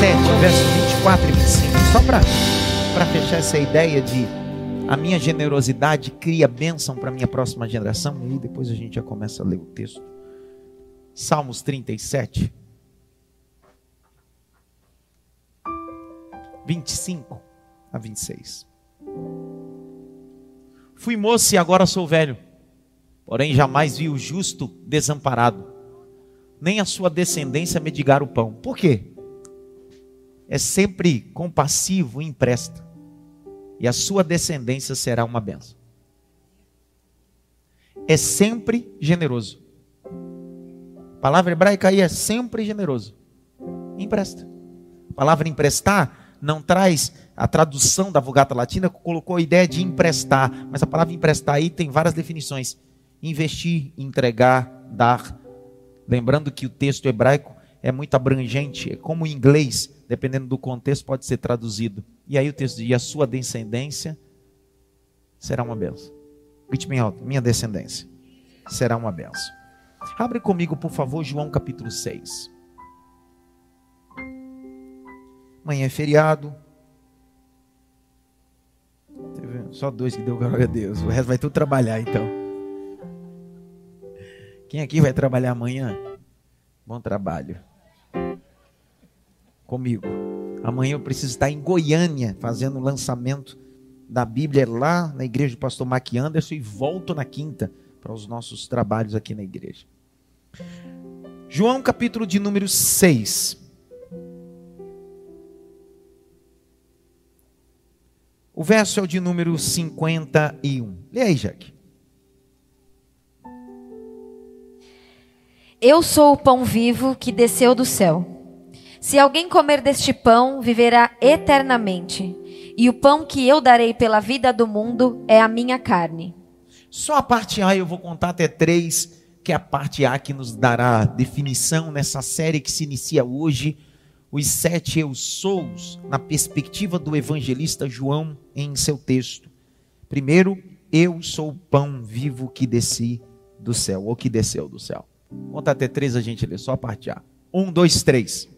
7, versos 24 e 25. Só para fechar essa ideia de a minha generosidade cria bênção para a minha próxima geração. E depois a gente já começa a ler o texto. Salmos 37. 25 a 26. Fui moço e agora sou velho, porém jamais vi o justo desamparado, nem a sua descendência mendigar o pão. Por quê? É sempre compassivo e empresta, e a sua descendência será uma benção. É sempre generoso. A palavra hebraica aí é sempre generoso. Empresta. A palavra emprestar não traz a tradução da Vulgata Latina colocou a ideia de emprestar, mas a palavra emprestar aí tem várias definições: investir, entregar, dar. Lembrando que o texto hebraico é muito abrangente, é como o inglês, dependendo do contexto, pode ser traduzido. E aí o texto diz: e a sua descendência será uma benção. Grite bem alto: minha descendência será uma benção. Abre comigo, por favor, João capítulo 6. Amanhã é feriado, só dois que deu glória a Deus. O resto vai tudo trabalhar então. Quem aqui vai trabalhar amanhã? Bom trabalho. Comigo. Amanhã eu preciso estar em Goiânia fazendo o lançamento da Bíblia lá na igreja do pastor Mac Anderson e volto na quinta para os nossos trabalhos aqui na igreja. João capítulo de número 6. O verso é o de número 51. Lê aí, Jaque. Eu sou o pão vivo que desceu do céu. Se alguém comer deste pão, viverá eternamente. E o pão que eu darei pela vida do mundo é a minha carne. Só a parte A eu vou contar até três, que é a parte A que nos dará definição nessa série que se inicia hoje os sete eu sous na perspectiva do evangelista João em seu texto. Primeiro, eu sou o pão vivo que desci do céu, ou que desceu do céu. Conta até três a gente lê, só a parte A. Um, dois, três.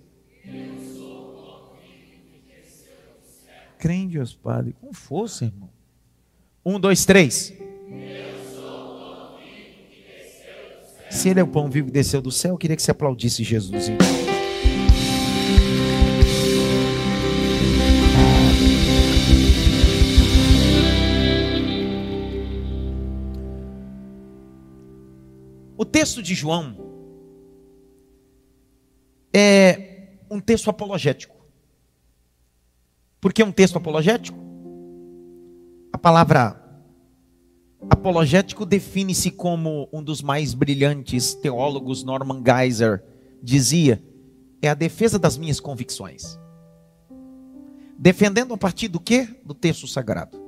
Crê em Deus, Padre, com força, irmão. Um, dois, três. Se ele é o pão vivo que desceu do céu, eu queria que você aplaudisse Jesus. Então. O texto de João é um texto apologético. Por que um texto apologético? A palavra apologético define-se como um dos mais brilhantes teólogos, Norman Geiser, dizia: é a defesa das minhas convicções. Defendendo a partir do que? Do texto sagrado.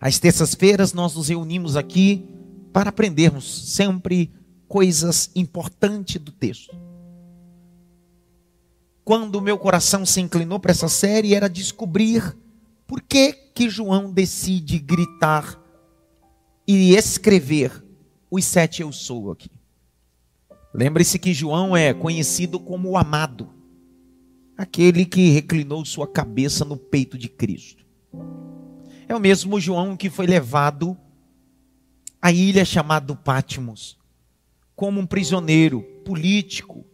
Às terças-feiras nós nos reunimos aqui para aprendermos sempre coisas importantes do texto. Quando o meu coração se inclinou para essa série, era descobrir por que, que João decide gritar e escrever os sete eu sou aqui. Lembre-se que João é conhecido como o amado, aquele que reclinou sua cabeça no peito de Cristo. É o mesmo João que foi levado a ilha chamada Patmos, como um prisioneiro político,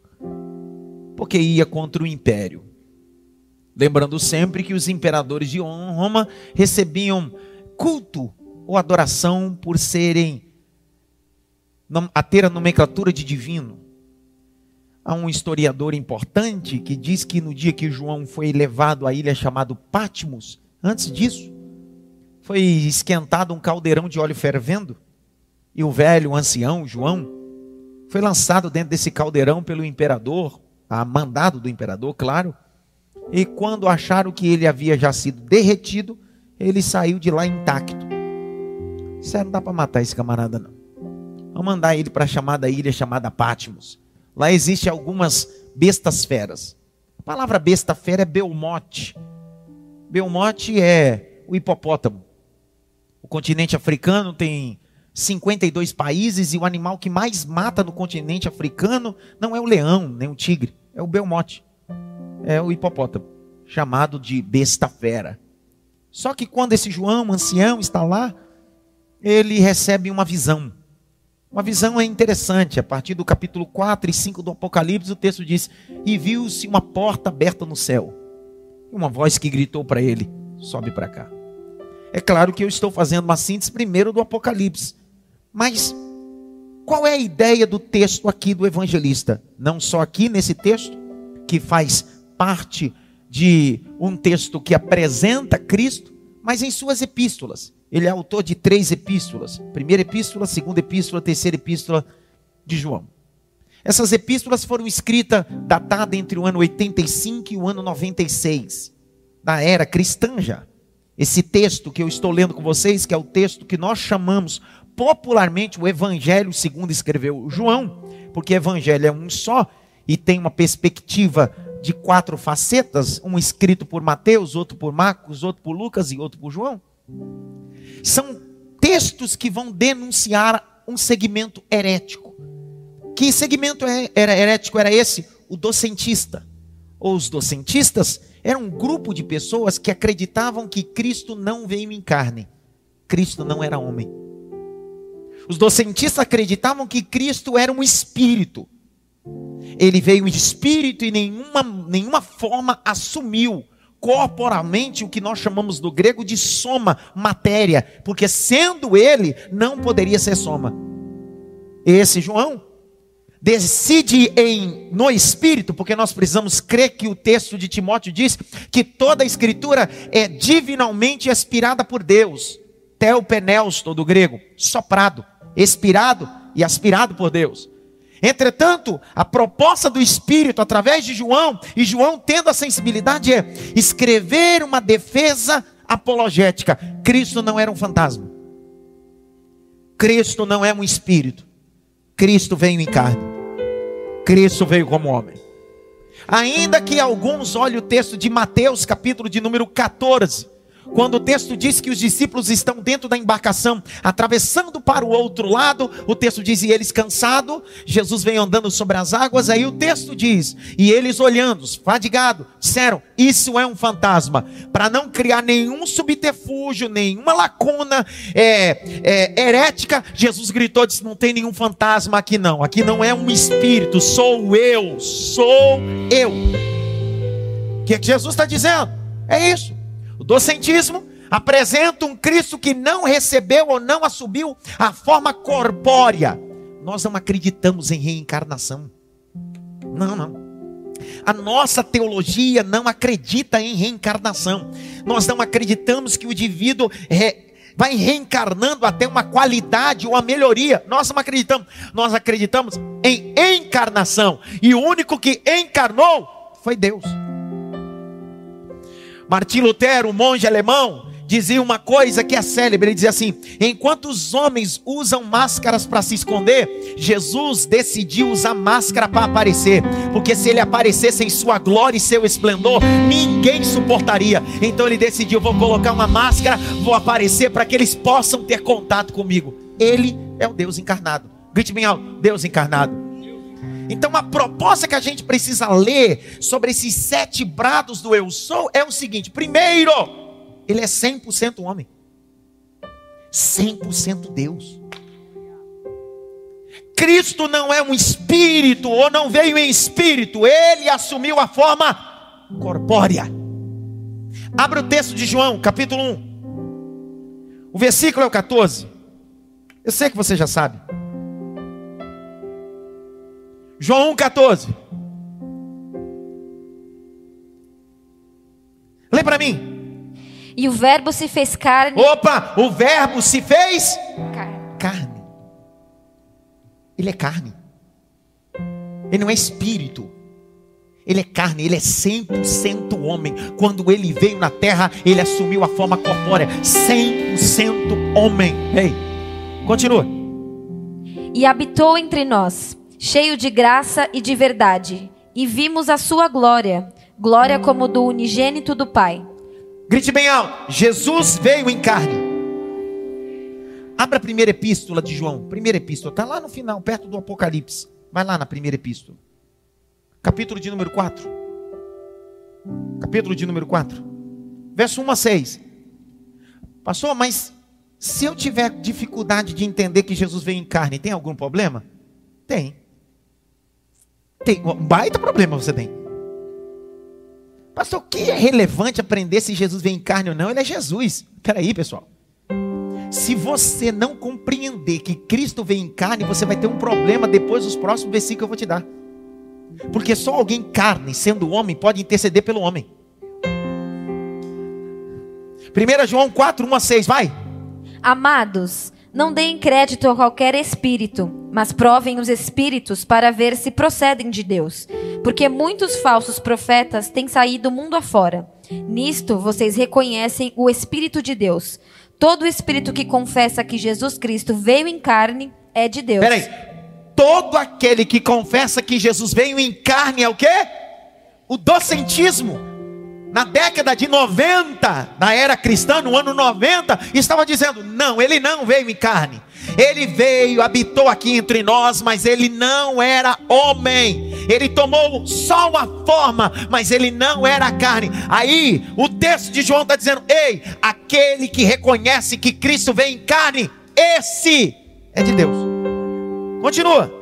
porque ia contra o império. Lembrando sempre que os imperadores de Roma recebiam culto ou adoração por serem a ter a nomenclatura de divino. Há um historiador importante que diz que no dia que João foi levado à ilha chamada Patmos, antes disso, foi esquentado um caldeirão de óleo fervendo e o velho, o ancião, João, foi lançado dentro desse caldeirão pelo imperador, a mandado do imperador, claro. E quando acharam que ele havia já sido derretido, ele saiu de lá intacto. Isso não dá para matar esse camarada, não. Vamos mandar ele para a chamada ilha chamada Patmos. Lá existem algumas bestas feras. A palavra besta fera é Belmote. Belmote é o hipopótamo. O continente africano tem 52 países e o animal que mais mata no continente africano não é o leão, nem o tigre, é o belmote. É o hipopótamo, chamado de besta fera. Só que quando esse João, ancião, está lá, ele recebe uma visão. Uma visão é interessante, a partir do capítulo 4 e 5 do Apocalipse, o texto diz: E viu-se uma porta aberta no céu. E uma voz que gritou para ele: Sobe para cá. É claro que eu estou fazendo uma síntese primeiro do Apocalipse. Mas qual é a ideia do texto aqui do evangelista? Não só aqui nesse texto, que faz parte de um texto que apresenta Cristo, mas em suas epístolas. Ele é autor de três epístolas: primeira epístola, segunda epístola, terceira epístola de João. Essas epístolas foram escritas datada entre o ano 85 e o ano 96 da era cristã já. Esse texto que eu estou lendo com vocês, que é o texto que nós chamamos popularmente o Evangelho segundo escreveu João, porque Evangelho é um só e tem uma perspectiva de quatro facetas, um escrito por Mateus, outro por Marcos, outro por Lucas e outro por João. São textos que vão denunciar um segmento herético. Que segmento é, era herético era esse? O docentista. Ou os docentistas eram um grupo de pessoas que acreditavam que Cristo não veio em carne. Cristo não era homem. Os docentistas acreditavam que Cristo era um espírito. Ele veio espírito e nenhuma, nenhuma forma assumiu corporalmente o que nós chamamos do grego de soma, matéria, porque sendo ele, não poderia ser soma. Esse João decide em no espírito, porque nós precisamos crer que o texto de Timóteo diz que toda a escritura é divinalmente inspirada por Deus. Teopenelsto do grego, soprado, expirado e aspirado por Deus. Entretanto, a proposta do Espírito através de João, e João tendo a sensibilidade, é escrever uma defesa apologética. Cristo não era um fantasma. Cristo não é um espírito. Cristo veio em carne. Cristo veio como homem. Ainda que alguns olhem o texto de Mateus, capítulo de número 14, quando o texto diz que os discípulos estão dentro da embarcação, atravessando para o outro lado, o texto diz: e eles cansados, Jesus vem andando sobre as águas. Aí o texto diz: e eles olhando, fadigados, disseram: Isso é um fantasma. Para não criar nenhum subterfúgio, nenhuma lacuna é, é, herética, Jesus gritou: disse, Não tem nenhum fantasma aqui, não. Aqui não é um espírito, sou eu, sou eu. O que, é que Jesus está dizendo? É isso. O docentismo apresenta um Cristo que não recebeu ou não assumiu a forma corpórea. Nós não acreditamos em reencarnação. Não, não. A nossa teologia não acredita em reencarnação. Nós não acreditamos que o indivíduo re... vai reencarnando até uma qualidade ou uma melhoria. Nós não acreditamos. Nós acreditamos em encarnação. E o único que encarnou foi Deus. Martim Lutero, um monge alemão, dizia uma coisa que é célebre. Ele dizia assim: enquanto os homens usam máscaras para se esconder, Jesus decidiu usar máscara para aparecer, porque se ele aparecesse em sua glória e seu esplendor, ninguém suportaria. Então ele decidiu: vou colocar uma máscara, vou aparecer para que eles possam ter contato comigo. Ele é o Deus encarnado. Grite bem alto: Deus encarnado. Então, a proposta que a gente precisa ler sobre esses sete brados do eu sou é o seguinte: primeiro, ele é 100% homem, 100% Deus. Cristo não é um espírito, ou não veio em espírito, ele assumiu a forma corpórea. Abra o texto de João, capítulo 1. O versículo é o 14. Eu sei que você já sabe. João 1,14. Lê para mim. E o Verbo se fez carne. Opa, o Verbo se fez Carne. carne. Ele é carne. Ele não é espírito. Ele é carne, ele é 100% homem. Quando ele veio na terra, ele assumiu a forma corpórea. 100% homem. Ei, continua. E habitou entre nós cheio de graça e de verdade, e vimos a sua glória, glória como do unigênito do Pai. Grite bem alto: Jesus veio em carne. Abra a primeira epístola de João. Primeira epístola, está lá no final, perto do Apocalipse. Vai lá na primeira epístola. Capítulo de número 4. capítulo de número 4, verso 1 a 6. Pastor, mas se eu tiver dificuldade de entender que Jesus veio em carne, tem algum problema? Tem. Tem um baita problema você tem. Pastor, o que é relevante aprender se Jesus vem em carne ou não? Ele é Jesus. Peraí, pessoal. Se você não compreender que Cristo vem em carne, você vai ter um problema depois dos próximos versículos que eu vou te dar. Porque só alguém carne, sendo homem, pode interceder pelo homem. 1 João 4, 1 a 6, vai. Amados, não deem crédito a qualquer espírito, mas provem os espíritos para ver se procedem de Deus. Porque muitos falsos profetas têm saído mundo afora. Nisto vocês reconhecem o Espírito de Deus. Todo espírito que confessa que Jesus Cristo veio em carne é de Deus. Peraí. Todo aquele que confessa que Jesus veio em carne é o quê? O docentismo na década de 90, na era cristã, no ano 90, estava dizendo: não, ele não veio em carne. Ele veio, habitou aqui entre nós, mas ele não era homem. Ele tomou só uma forma, mas ele não era carne. Aí o texto de João está dizendo: ei, aquele que reconhece que Cristo veio em carne, esse é de Deus. Continua.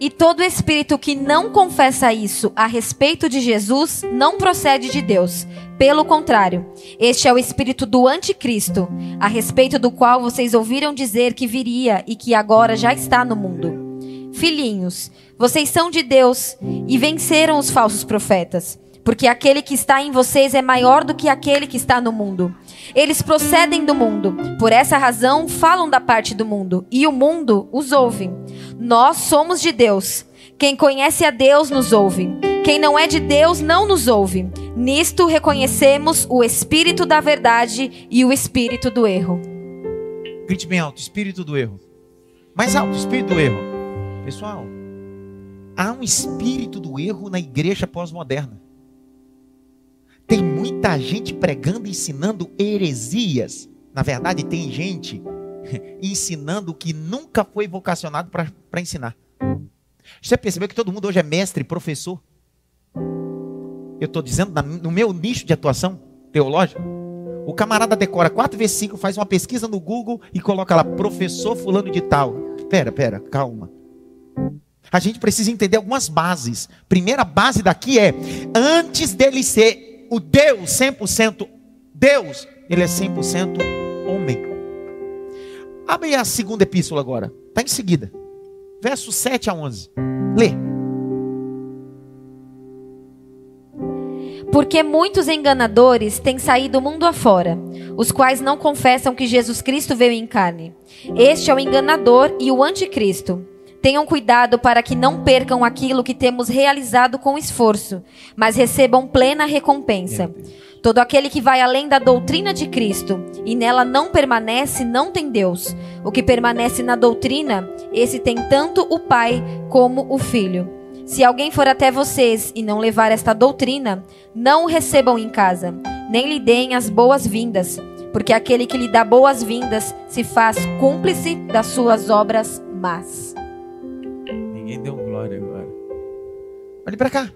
E todo espírito que não confessa isso a respeito de Jesus não procede de Deus. Pelo contrário, este é o espírito do anticristo, a respeito do qual vocês ouviram dizer que viria e que agora já está no mundo. Filhinhos, vocês são de Deus e venceram os falsos profetas, porque aquele que está em vocês é maior do que aquele que está no mundo. Eles procedem do mundo, por essa razão falam da parte do mundo, e o mundo os ouve. Nós somos de Deus. Quem conhece a Deus nos ouve. Quem não é de Deus não nos ouve. Nisto reconhecemos o espírito da verdade e o espírito do erro. Grite bem alto: espírito do erro. Mais alto: espírito do erro. Pessoal, há um espírito do erro na igreja pós-moderna. Tem muita gente pregando ensinando heresias. Na verdade, tem gente ensinando que nunca foi vocacionado para ensinar. Você percebeu que todo mundo hoje é mestre, professor? Eu estou dizendo no meu nicho de atuação teológica. O camarada decora quatro versículos, faz uma pesquisa no Google e coloca lá, professor fulano de tal. Pera, pera, calma. A gente precisa entender algumas bases. Primeira base daqui é, antes dele ser o Deus 100% Deus, ele é 100% homem. Abre a segunda epístola agora, está em seguida, versos 7 a 11. Lê. Porque muitos enganadores têm saído mundo afora, os quais não confessam que Jesus Cristo veio em carne. Este é o enganador e o anticristo. Tenham cuidado para que não percam aquilo que temos realizado com esforço, mas recebam plena recompensa. Todo aquele que vai além da doutrina de Cristo e nela não permanece, não tem Deus. O que permanece na doutrina, esse tem tanto o Pai como o Filho. Se alguém for até vocês e não levar esta doutrina, não o recebam em casa, nem lhe deem as boas-vindas, porque aquele que lhe dá boas-vindas se faz cúmplice das suas obras más. Ninguém deu glória agora. Olhe para cá.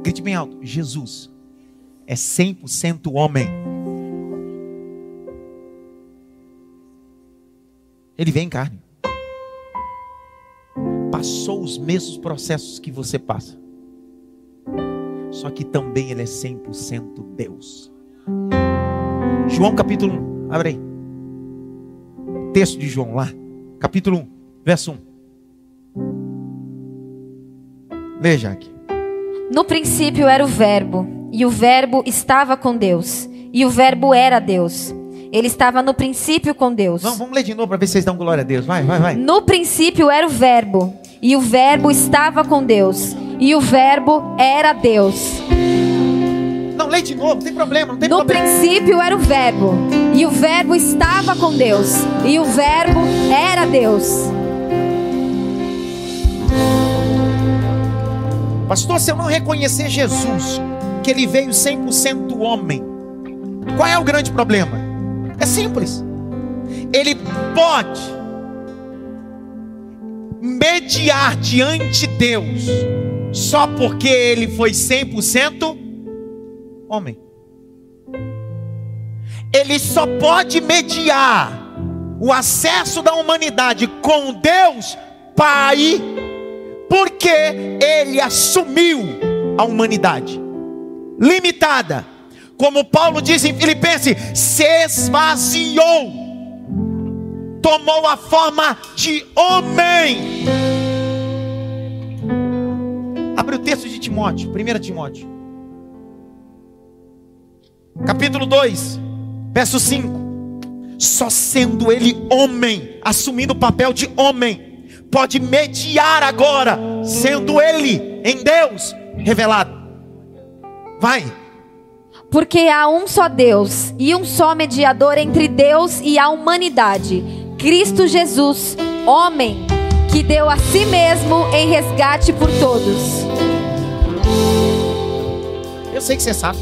Grite bem alto. Jesus é 100% homem. Ele vem em carne. Passou os mesmos processos que você passa. Só que também ele é 100% Deus. João capítulo 1. Abre aí. Texto de João lá. Capítulo 1, verso 1. Veja aqui. No princípio era o Verbo, e o Verbo estava com Deus, e o Verbo era Deus. Ele estava no princípio com Deus. Não, vamos ler de novo para ver se vocês dão glória a Deus. Vai, vai, vai. No princípio era o Verbo, e o Verbo estava com Deus, e o Verbo era Deus. Não, lê de novo, não tem problema, não tem no problema. No princípio era o Verbo, e o Verbo estava com Deus, e o Verbo era Deus. Pastor, se eu não reconhecer Jesus, que ele veio 100% homem, qual é o grande problema? É simples. Ele pode mediar diante de Deus só porque ele foi 100% homem. Ele só pode mediar o acesso da humanidade com Deus Pai, porque ele assumiu a humanidade limitada. Como Paulo diz em Filipenses, se esvaziou, tomou a forma de homem. Abre o texto de Timóteo, 1 Timóteo, capítulo 2, verso 5. Só sendo ele homem, assumindo o papel de homem, pode mediar agora, sendo ele em Deus revelado. Vai. Porque há um só Deus e um só mediador entre Deus e a humanidade, Cristo Jesus, homem, que deu a si mesmo em resgate por todos. Eu sei que você sabe.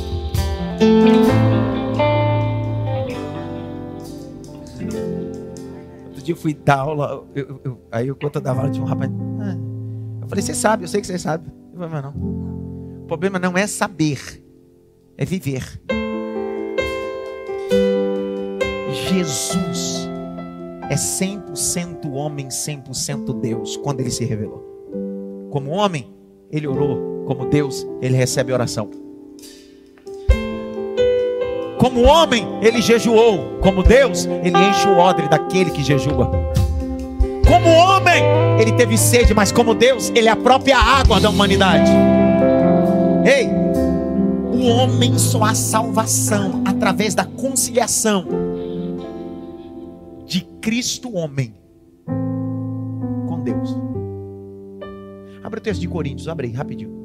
Outro dia eu fui dar aula, eu, eu, aí eu conto da aula de um rapaz. Ah, eu falei, você sabe, eu sei que você sabe. Mais não. O problema não é saber, é viver. Jesus é 100% homem, 100% Deus, quando ele se revelou. Como homem, ele orou, como Deus, ele recebe oração. Como homem, ele jejuou, como Deus, ele enche o odre daquele que jejua. Como homem, ele teve sede, mas como Deus, ele é a própria água da humanidade. Ei, o homem só há salvação através da conciliação de Cristo homem com Deus. Abre o texto de Coríntios, abre aí, rapidinho.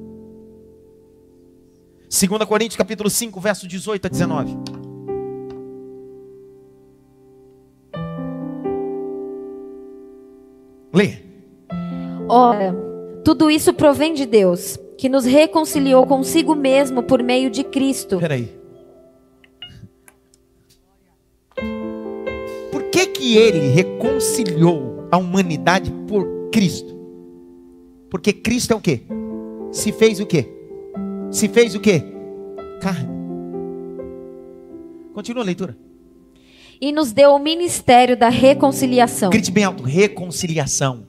2 Coríntios capítulo 5, verso 18 a 19. Lê. Ora, tudo isso provém de Deus, que nos reconciliou consigo mesmo por meio de Cristo. Peraí. Por que que ele reconciliou a humanidade por Cristo? Porque Cristo é o quê? Se fez o quê? Se fez o quê? Carne. Continua a leitura. E nos deu o ministério da reconciliação. Grite bem alto, reconciliação.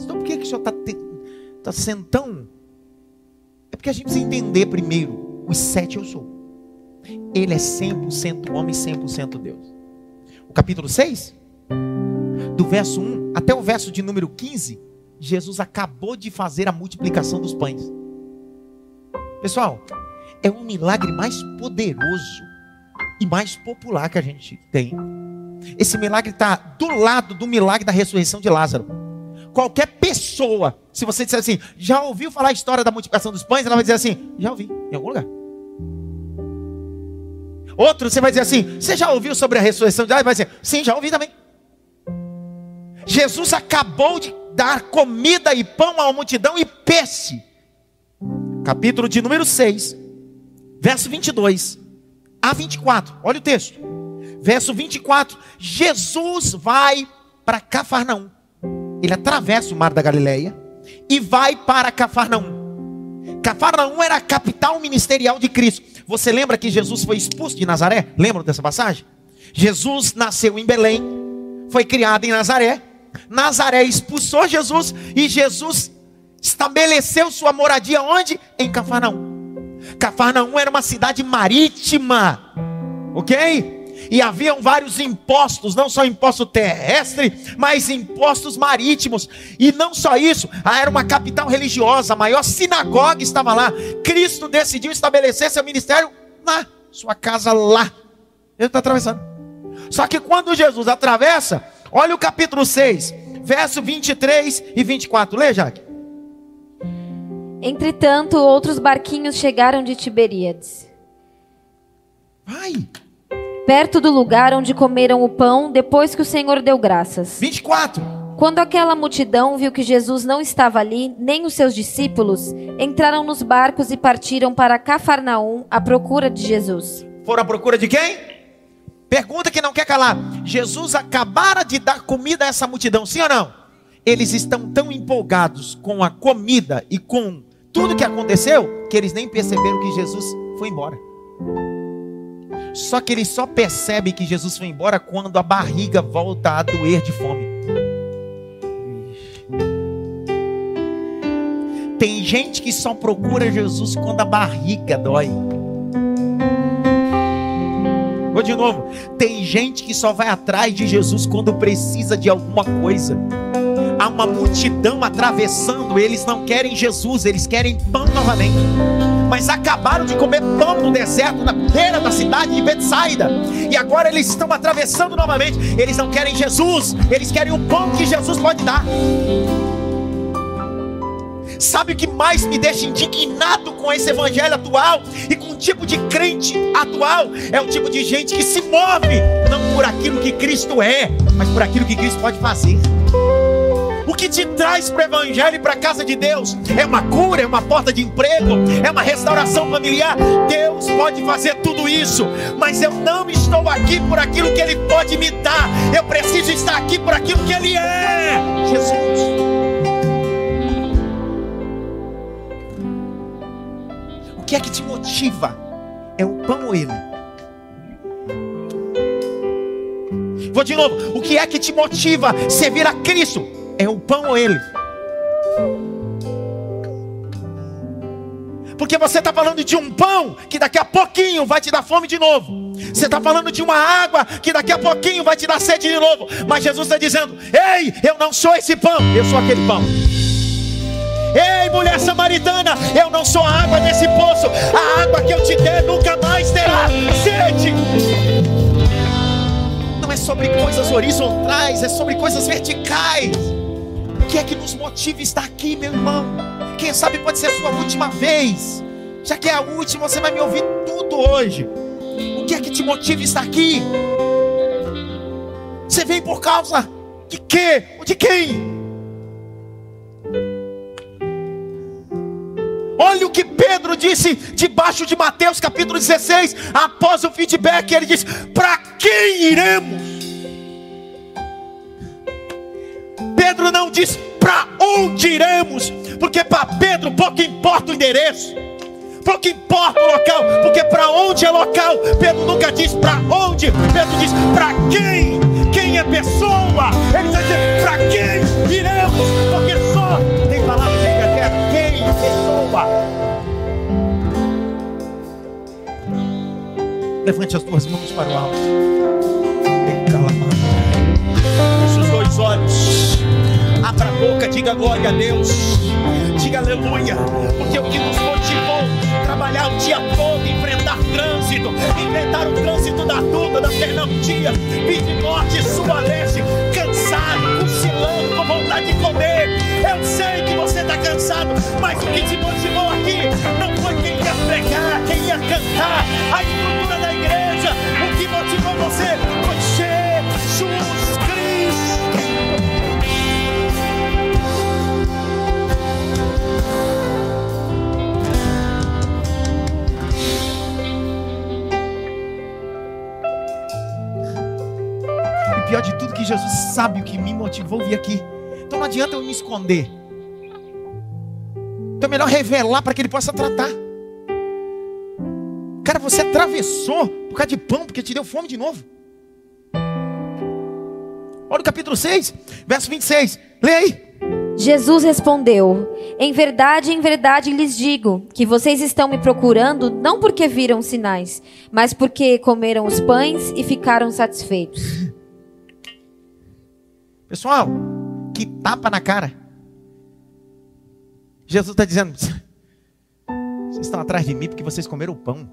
Então por que, que o senhor está tá sendo tão. É porque a gente precisa entender primeiro os sete eu sou. Ele é 100% homem e 100% Deus. O capítulo 6, do verso 1 até o verso de número 15, Jesus acabou de fazer a multiplicação dos pães. Pessoal, é um milagre mais poderoso e mais popular que a gente tem. Esse milagre está do lado do milagre da ressurreição de Lázaro. Qualquer pessoa, se você disser assim, já ouviu falar a história da multiplicação dos pães? Ela vai dizer assim, já ouvi, em algum lugar. Outro, você vai dizer assim, você já ouviu sobre a ressurreição de Lázaro? Vai dizer, sim, já ouvi também. Jesus acabou de dar comida e pão à multidão e peixe capítulo de número 6, verso 22 a 24. Olha o texto. Verso 24: Jesus vai para Cafarnaum. Ele atravessa o mar da Galileia e vai para Cafarnaum. Cafarnaum era a capital ministerial de Cristo. Você lembra que Jesus foi expulso de Nazaré? Lembra dessa passagem? Jesus nasceu em Belém, foi criado em Nazaré. Nazaré expulsou Jesus e Jesus estabeleceu sua moradia onde? Em Cafarnaum. Cafarnaum era uma cidade marítima, ok? E haviam vários impostos, não só imposto terrestre, mas impostos marítimos. E não só isso, era uma capital religiosa, a maior sinagoga estava lá. Cristo decidiu estabelecer seu ministério lá, sua casa lá. Ele está atravessando. Só que quando Jesus atravessa, olha o capítulo 6, verso 23 e 24. Lê, Jaque. Entretanto, outros barquinhos chegaram de Tiberíades. Vai. Perto do lugar onde comeram o pão depois que o Senhor deu graças. 24. Quando aquela multidão viu que Jesus não estava ali, nem os seus discípulos, entraram nos barcos e partiram para Cafarnaum à procura de Jesus. Foram à procura de quem? Pergunta que não quer calar. Jesus acabara de dar comida a essa multidão, sim ou não? Eles estão tão empolgados com a comida e com tudo que aconteceu, que eles nem perceberam que Jesus foi embora. Só que eles só percebem que Jesus foi embora quando a barriga volta a doer de fome. Tem gente que só procura Jesus quando a barriga dói. Vou de novo. Tem gente que só vai atrás de Jesus quando precisa de alguma coisa. Há uma multidão atravessando, eles não querem Jesus, eles querem pão novamente. Mas acabaram de comer pão no deserto, na beira da cidade de Betsaida. E agora eles estão atravessando novamente. Eles não querem Jesus, eles querem o pão que Jesus pode dar. Sabe o que mais me deixa indignado com esse evangelho atual e com o tipo de crente atual? É o tipo de gente que se move não por aquilo que Cristo é, mas por aquilo que Cristo pode fazer. O que te traz para o Evangelho e para a casa de Deus é uma cura, é uma porta de emprego, é uma restauração familiar. Deus pode fazer tudo isso, mas eu não estou aqui por aquilo que Ele pode me dar, eu preciso estar aqui por aquilo que Ele é. Jesus. que é que te motiva? É o pão ou ele? Vou de novo. O que é que te motiva servir a Cristo? É o pão ou ele? Porque você está falando de um pão que daqui a pouquinho vai te dar fome de novo. Você está falando de uma água que daqui a pouquinho vai te dar sede de novo. Mas Jesus está dizendo: Ei, eu não sou esse pão, eu sou aquele pão. Ei, mulher samaritana, eu não sou a água desse poço. A água que eu te der nunca mais terá sede. Não é sobre coisas horizontais, é sobre coisas verticais. Que é que nos motiva estar aqui, meu irmão? Quem sabe pode ser a sua última vez. Já que é a última, você vai me ouvir tudo hoje. O que é que te motiva estar aqui? Você vem por causa de quê? De quem? Olha o que Pedro disse debaixo de Mateus capítulo 16, após o feedback, ele diz: Para quem iremos? Pedro não diz para onde iremos, porque para Pedro pouco importa o endereço, pouco importa o local, porque para onde é local, Pedro nunca diz para onde, Pedro diz para quem, quem é pessoa, ele está dizendo para quem iremos, porque só tem palavras pessoa. Levante as tuas mãos para o alto. Feche os dois olhos. A boca, diga glória a Deus. Diga aleluia. Porque o que nos motivou trabalhar o dia todo, enfrentar trânsito, enfrentar o trânsito da Duda, da Fernandinha, vir de norte, sul, a leste, cansado, cochilando, com vontade de comer. Eu sei que você está cansado, mas o que te motivou aqui não foi quem ia pregar, quem ia cantar, a estrutura Jesus sabe o que me motivou a vir aqui. Então não adianta eu me esconder. Então é melhor revelar para que ele possa tratar. Cara, você atravessou por causa de pão, porque te deu fome de novo. Olha o capítulo 6, verso 26. Lê aí. Jesus respondeu: Em verdade, em verdade lhes digo que vocês estão me procurando não porque viram sinais, mas porque comeram os pães e ficaram satisfeitos. Pessoal, que tapa na cara. Jesus está dizendo: vocês estão atrás de mim porque vocês comeram o pão.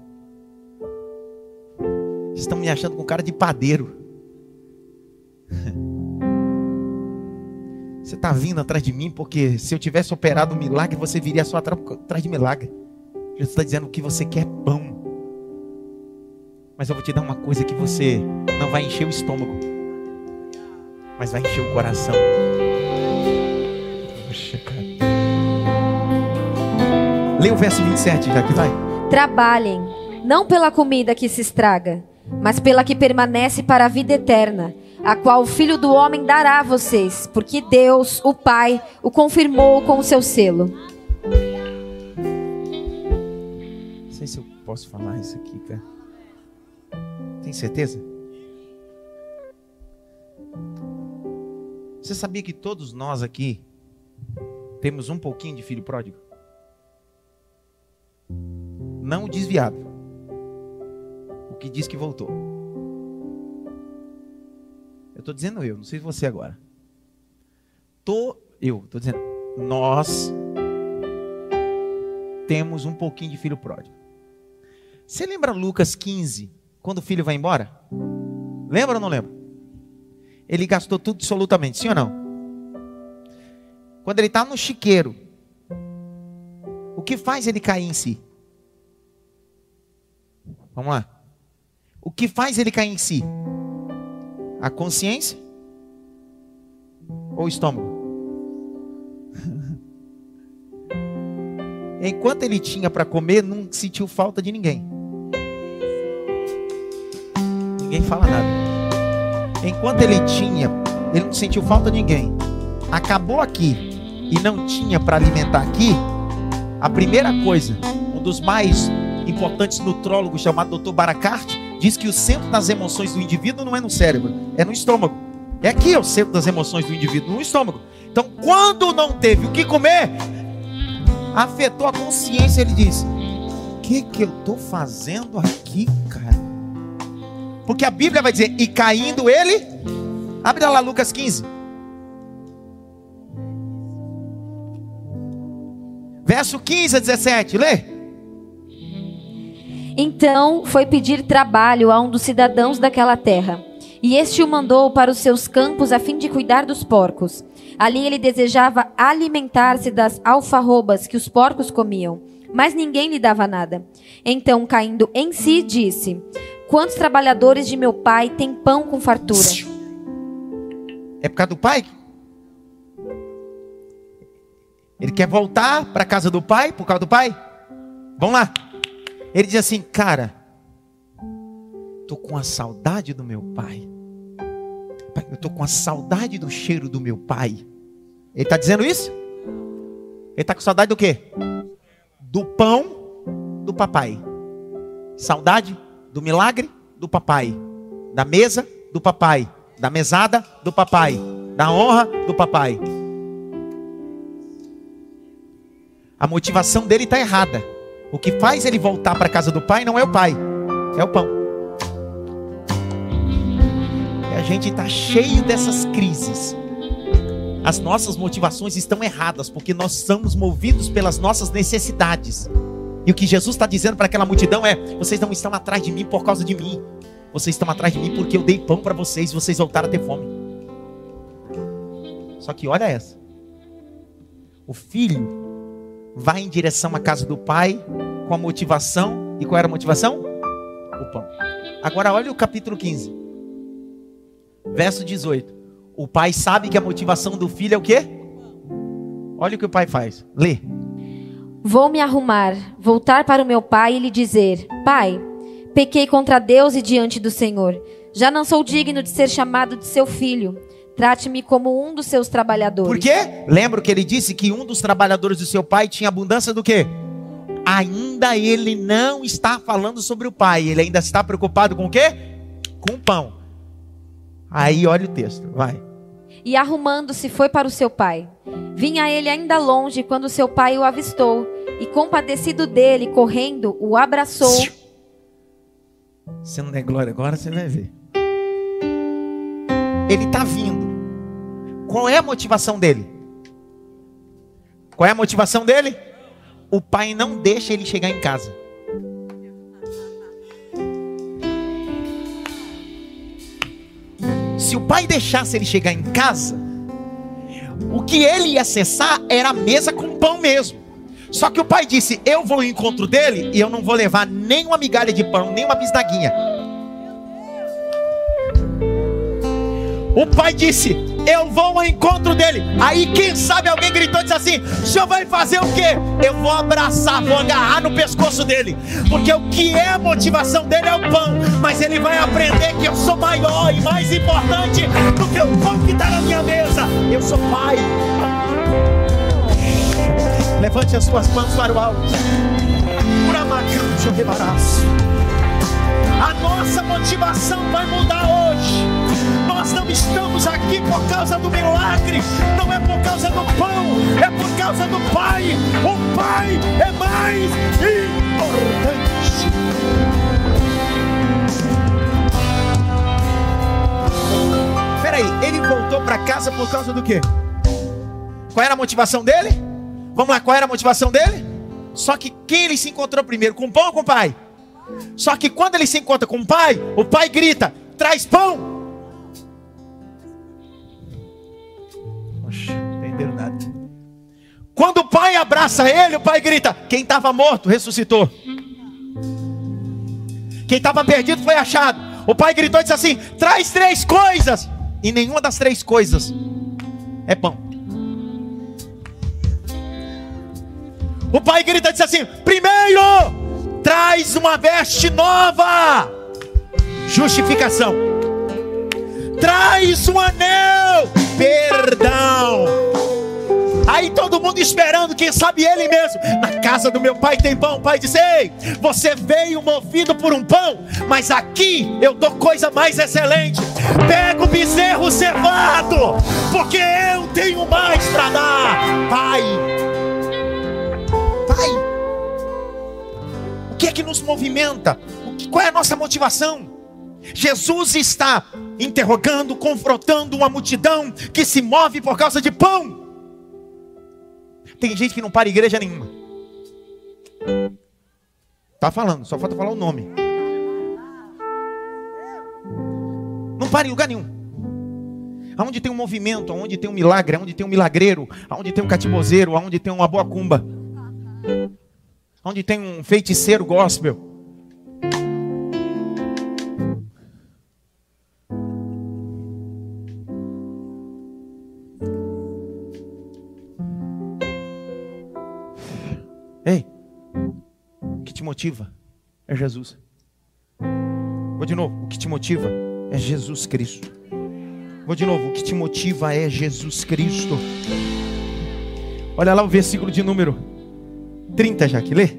Vocês estão me achando com cara de padeiro. Você está vindo atrás de mim porque se eu tivesse operado um milagre, você viria só atrás de milagre. Jesus está dizendo que você quer pão. Mas eu vou te dar uma coisa que você não vai encher o estômago, mas vai encher o coração. Lê o verso 27, já que vai. Trabalhem, não pela comida que se estraga, mas pela que permanece para a vida eterna, a qual o Filho do Homem dará a vocês, porque Deus, o Pai, o confirmou com o seu selo. sei se eu posso falar isso aqui, cara. Tem certeza? Você sabia que todos nós aqui temos um pouquinho de filho pródigo? Não o desviado. O que diz que voltou. Eu estou dizendo eu, não sei você agora. Tô, eu estou dizendo, nós temos um pouquinho de filho pródigo. Você lembra Lucas 15, quando o filho vai embora? Lembra ou não lembra? Ele gastou tudo absolutamente, sim ou não? Quando ele está no chiqueiro, o que faz ele cair em si? Vamos lá. O que faz ele cair em si? A consciência ou o estômago? Enquanto ele tinha para comer, não sentiu falta de ninguém. Ninguém fala nada. Enquanto ele tinha, ele não sentiu falta de ninguém. Acabou aqui e não tinha para alimentar aqui. A primeira coisa, um dos mais importantes nutrólogos chamado Dr. Barakart, diz que o centro das emoções do indivíduo não é no cérebro, é no estômago. É aqui é o centro das emoções do indivíduo, no estômago. Então, quando não teve o que comer, afetou a consciência. Ele diz: que, que eu estou fazendo aqui, cara? Porque a Bíblia vai dizer: E caindo ele, abre lá Lucas 15. Verso 15 a 17, lê. Então foi pedir trabalho a um dos cidadãos daquela terra. E este o mandou para os seus campos a fim de cuidar dos porcos. Ali ele desejava alimentar-se das alfarrobas que os porcos comiam, mas ninguém lhe dava nada. Então, caindo em si, disse: Quantos trabalhadores de meu pai têm pão com fartura? É por causa do pai? Ele quer voltar para a casa do pai por causa do pai? Vamos lá. Ele diz assim, cara, tô com a saudade do meu pai. Eu tô com a saudade do cheiro do meu pai. Ele está dizendo isso? Ele está com saudade do quê? Do pão do papai. Saudade do milagre do papai. Da mesa do papai. Da mesada do papai. Da honra do papai. A motivação dele está errada. O que faz ele voltar para a casa do pai não é o pai, é o pão. E a gente está cheio dessas crises as nossas motivações estão erradas, porque nós somos movidos pelas nossas necessidades. E o que Jesus está dizendo para aquela multidão é: vocês não estão atrás de mim por causa de mim, vocês estão atrás de mim porque eu dei pão para vocês e vocês voltaram a ter fome. Só que olha essa: o filho vai em direção à casa do pai com a motivação, e qual era a motivação? O pão. Agora olha o capítulo 15, verso 18. O pai sabe que a motivação do filho é o quê? Olha o que o pai faz. Lê. Vou me arrumar, voltar para o meu pai e lhe dizer: Pai, pequei contra Deus e diante do Senhor. Já não sou digno de ser chamado de seu filho. Trate-me como um dos seus trabalhadores. Por quê? Lembro que ele disse que um dos trabalhadores do seu pai tinha abundância do quê? Ainda ele não está falando sobre o pai, ele ainda está preocupado com o quê? Com o pão. Aí olha o texto, vai e arrumando-se foi para o seu pai. Vinha ele ainda longe quando seu pai o avistou e, compadecido dele, correndo, o abraçou. Se não der glória agora, você vai ver. Ele está vindo. Qual é a motivação dele? Qual é a motivação dele? O pai não deixa ele chegar em casa. Se o pai deixasse ele chegar em casa, o que ele ia acessar era a mesa com pão mesmo. Só que o pai disse: Eu vou ao encontro dele e eu não vou levar nem uma migalha de pão, nem uma bisnaguinha. O pai disse: Eu vou ao encontro dele. Aí, quem sabe alguém gritou e disse assim: O senhor vai fazer o quê? Eu vou abraçar, vou agarrar no pescoço dele. Porque o que é a motivação dele é o pão. Mas ele vai aprender que eu sou maior e mais importante do que o pão que está na minha mesa. Eu sou pai. Levante as suas mãos para o alto. Rebaraço. A nossa motivação vai mudar hoje. Nós não estamos aqui por causa do milagre, não é por causa do pão, é por causa do Pai. O Pai é mais importante. Peraí, ele voltou para casa por causa do quê? Qual era a motivação dele? Vamos lá, qual era a motivação dele? Só que quem ele se encontrou primeiro, com o pão ou com o pai? Só que quando ele se encontra com o pai, o pai grita: traz pão. Quando o pai abraça ele, o pai grita: quem estava morto ressuscitou. Quem estava perdido foi achado. O pai gritou e disse assim: traz três coisas. E nenhuma das três coisas é pão. O pai grita e diz assim: primeiro, traz uma veste nova. Justificação. Traz um anel. Perdão. Aí todo mundo esperando, quem sabe ele mesmo. Na casa do meu pai tem pão. O pai diz: Ei, você veio movido por um pão, mas aqui eu dou coisa mais excelente. Pega o bezerro cevado, porque eu tenho mais para dar. Pai, Pai, o que é que nos movimenta? Qual é a nossa motivação? Jesus está interrogando, confrontando uma multidão que se move por causa de pão. Tem gente que não para igreja nenhuma. Tá falando, só falta falar o nome. Não para em lugar nenhum. Aonde tem um movimento, aonde tem um milagre, aonde tem um milagreiro, aonde tem um catibozeiro, aonde tem uma boa cumba, aonde tem um feiticeiro gospel. Motiva é Jesus. Vou de novo, o que te motiva é Jesus Cristo. Vou de novo, o que te motiva é Jesus Cristo. Olha lá o versículo de número 30, já que lê.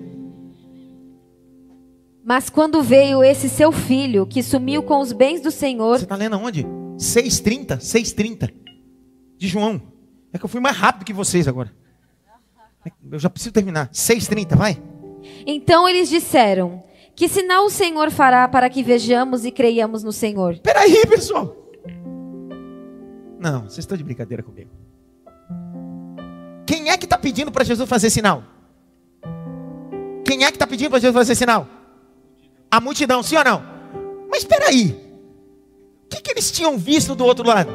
Mas quando veio esse seu filho, que sumiu com os bens do Senhor. Você está lendo aonde? 6,30? 6,30 de João. É que eu fui mais rápido que vocês agora. Eu já preciso terminar. 6,30, vai. Então eles disseram: Que sinal o Senhor fará para que vejamos e creiamos no Senhor? Peraí, pessoal. Não, vocês estão de brincadeira comigo. Quem é que está pedindo para Jesus fazer sinal? Quem é que está pedindo para Jesus fazer sinal? A multidão, sim ou não? Mas espera aí. O que, que eles tinham visto do outro lado?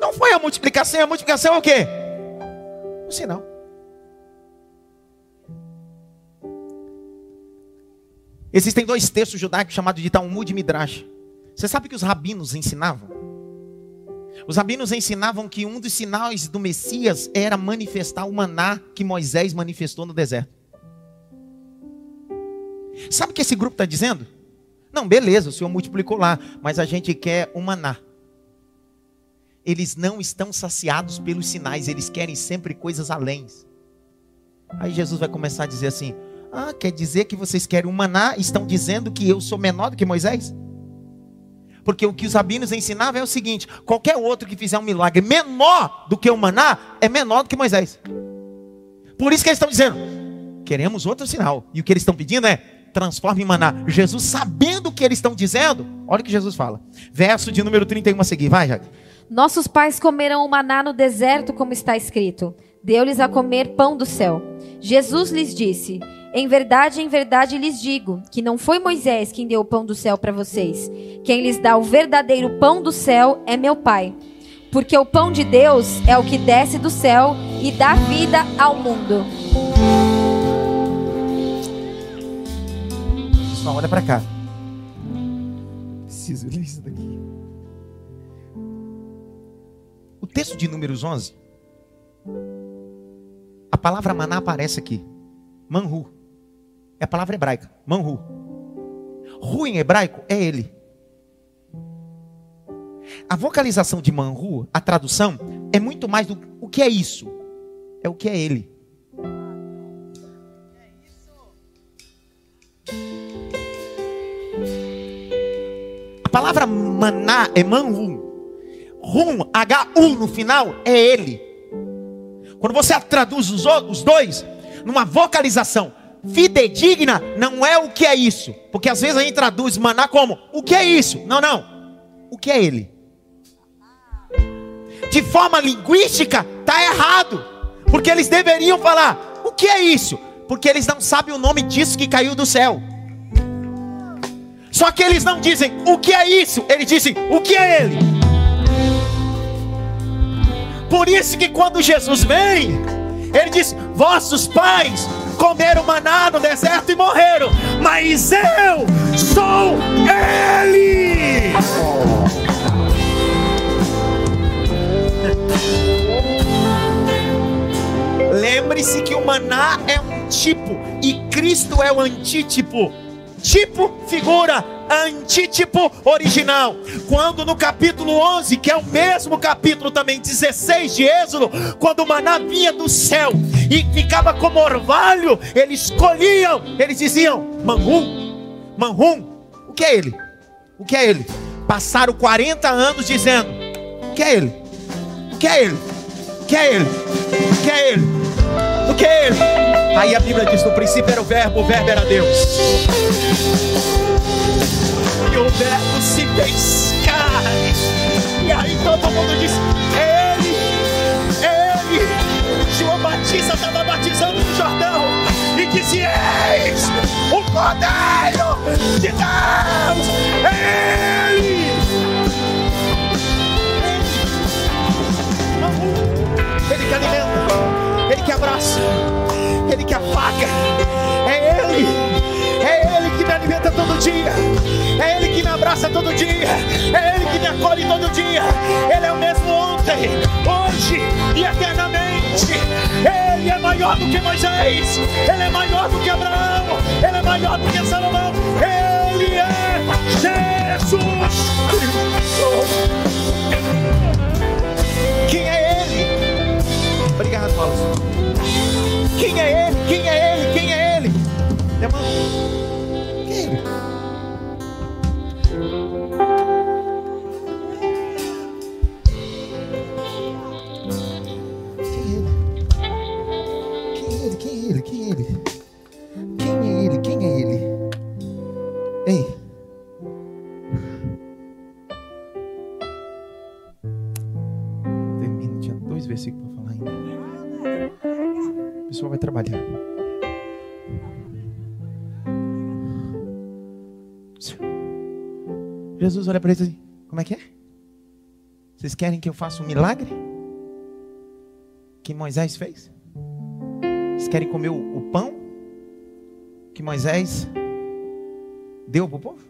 Não foi a multiplicação, a multiplicação é o quê? O sinal. Existem dois textos judaicos chamados de Talmud e Midrash. Você sabe que os rabinos ensinavam? Os rabinos ensinavam que um dos sinais do Messias era manifestar o maná que Moisés manifestou no deserto. Sabe o que esse grupo está dizendo? Não, beleza, o Senhor multiplicou lá, mas a gente quer o maná. Eles não estão saciados pelos sinais, eles querem sempre coisas além. Aí Jesus vai começar a dizer assim: Ah, quer dizer que vocês querem o maná? Estão dizendo que eu sou menor do que Moisés? Porque o que os rabinos ensinavam é o seguinte: qualquer outro que fizer um milagre menor do que o maná é menor do que Moisés. Por isso que eles estão dizendo: queremos outro sinal. E o que eles estão pedindo é: transforme em maná. Jesus, sabendo o que eles estão dizendo, olha o que Jesus fala. Verso de número 31 a seguir, vai, Jaque. Nossos pais comeram o maná no deserto, como está escrito. Deu-lhes a comer pão do céu. Jesus lhes disse: Em verdade, em verdade lhes digo que não foi Moisés quem deu o pão do céu para vocês. Quem lhes dá o verdadeiro pão do céu é meu Pai. Porque o pão de Deus é o que desce do céu e dá vida ao mundo. Pessoal, olha para cá. Preciso ler isso daqui. O texto de Números 11, a palavra maná aparece aqui. Manhu. É a palavra hebraica, manhu. Ru em hebraico é ele. A vocalização de manhu, a tradução, é muito mais do o que é isso. É o que é ele. A palavra maná é manhu. Rum, H-U no final, é ele. Quando você traduz os dois, numa vocalização, fidedigna, não é o que é isso. Porque às vezes a gente traduz maná como o que é isso? Não, não. O que é ele? De forma linguística, está errado. Porque eles deveriam falar: o que é isso? Porque eles não sabem o nome disso que caiu do céu. Só que eles não dizem o que é isso, eles dizem o que é ele. Por isso que quando Jesus vem, ele diz: Vossos pais comeram maná no deserto e morreram, mas eu sou Ele. Lembre-se que o maná é um tipo e Cristo é o antítipo tipo, figura, antítipo original. Quando no capítulo 11, que é o mesmo capítulo também 16 de Êxodo, quando o maná vinha do céu e ficava como orvalho, eles escolhiam, eles diziam: Manhum, Manhum, o que é ele? O que é ele? Passaram 40 anos dizendo: O que é ele? O que é ele? O que é ele? O que é ele? O que é ele? Aí a Bíblia diz: no princípio era o Verbo, o Verbo era Deus. E o Verbo se fez carne. E aí todo mundo diz: Ele, Ele. João Batista estava batizando no Jordão e dizia: Eis o Cordeiro de Deus, Ele. Ele que alimenta, Ele que abraça. Ele que apaga. É Ele. É Ele que me alimenta todo dia. É Ele que me abraça todo dia. É Ele que me acolhe todo dia. Ele é o mesmo ontem, hoje e eternamente. Ele é maior do que Moisés. Ele é maior do que Abraão. Ele é maior do que Salomão. Ele é Jesus Quem é Ele? Obrigado, Paulo. Quem é ele? Quem é ele? Quem é ele? Irmão, Jesus olha para eles assim: Como é que é? Vocês querem que eu faça um milagre? Que Moisés fez? Vocês querem comer o, o pão que Moisés deu para o povo?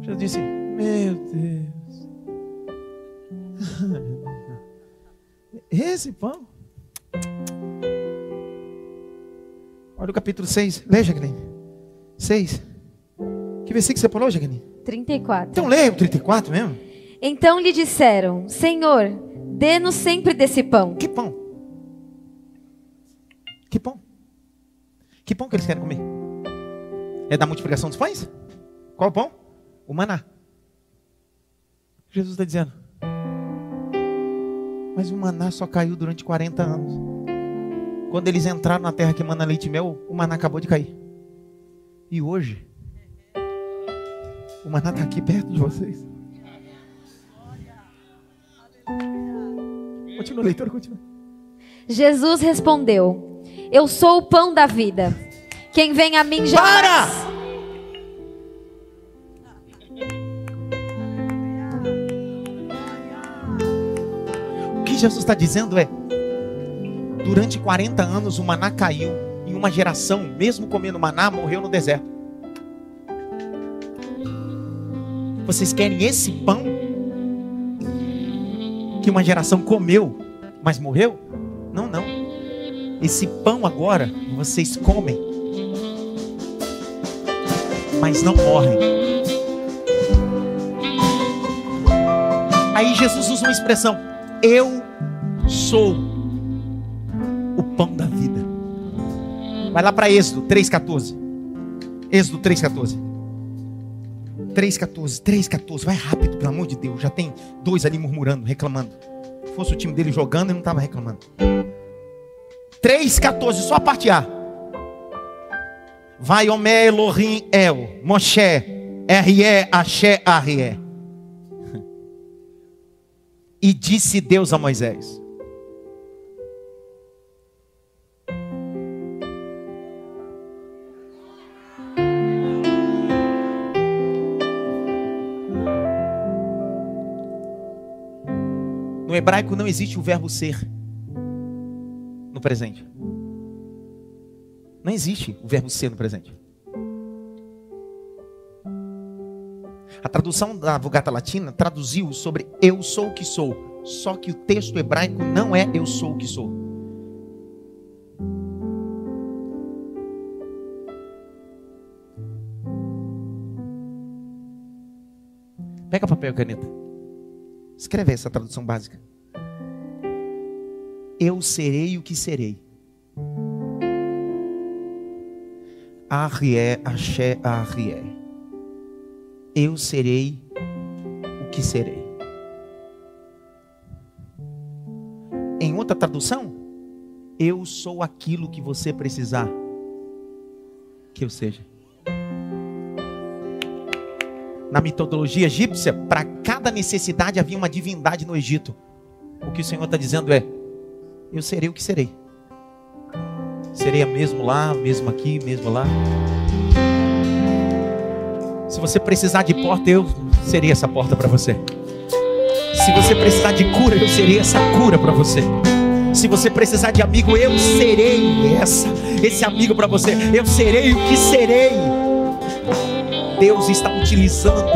Jesus disse: Meu Deus, esse pão Olha o capítulo 6. Lê, Jacqueline. 6. Que versículo você falou, Jacqueline? 34. Então leia o 34 mesmo. Então lhe disseram: Senhor, dê-nos sempre desse pão. Que pão? Que pão? Que pão que eles querem comer? É da multiplicação dos pães? Qual pão? O maná. Jesus está dizendo. Mas o maná só caiu durante 40 anos. Quando eles entraram na terra que manda leite e mel, o maná acabou de cair. E hoje, o maná está aqui perto de vocês. Continua, leitor, continua. Jesus respondeu: Eu sou o pão da vida. Quem vem a mim já. Para! O que Jesus está dizendo é: Durante 40 anos o maná caiu e uma geração, mesmo comendo maná, morreu no deserto. Vocês querem esse pão que uma geração comeu, mas morreu? Não, não. Esse pão agora vocês comem, mas não morrem. Aí Jesus usa uma expressão: Eu sou o pão da vida. Vai lá para Êxodo 3,14. Êxodo 3,14. 3,14, 3,14, vai rápido, pelo amor de Deus. Já tem dois ali murmurando, reclamando. Se fosse o time dele jogando, ele não estava reclamando. 3,14, só a parte A. Vai Omé, Elohim, El, Moshe, R-E, Axé, R-E. E disse Deus a Moisés: hebraico não existe o verbo ser no presente. Não existe o verbo ser no presente. A tradução da Vulgata Latina traduziu sobre eu sou o que sou. Só que o texto hebraico não é eu sou o que sou. Pega papel e caneta. Escreve essa tradução básica. Eu serei o que serei. Arrié, axé, arrié. Eu serei o que serei. Em outra tradução, eu sou aquilo que você precisar que eu seja. Na mitologia egípcia, para cada necessidade havia uma divindade no Egito. O que o Senhor está dizendo é: eu serei o que serei. Serei mesmo lá, mesmo aqui, mesmo lá. Se você precisar de porta, eu serei essa porta para você. Se você precisar de cura, eu serei essa cura para você. Se você precisar de amigo, eu serei essa, esse amigo para você. Eu serei o que serei. Deus está utilizando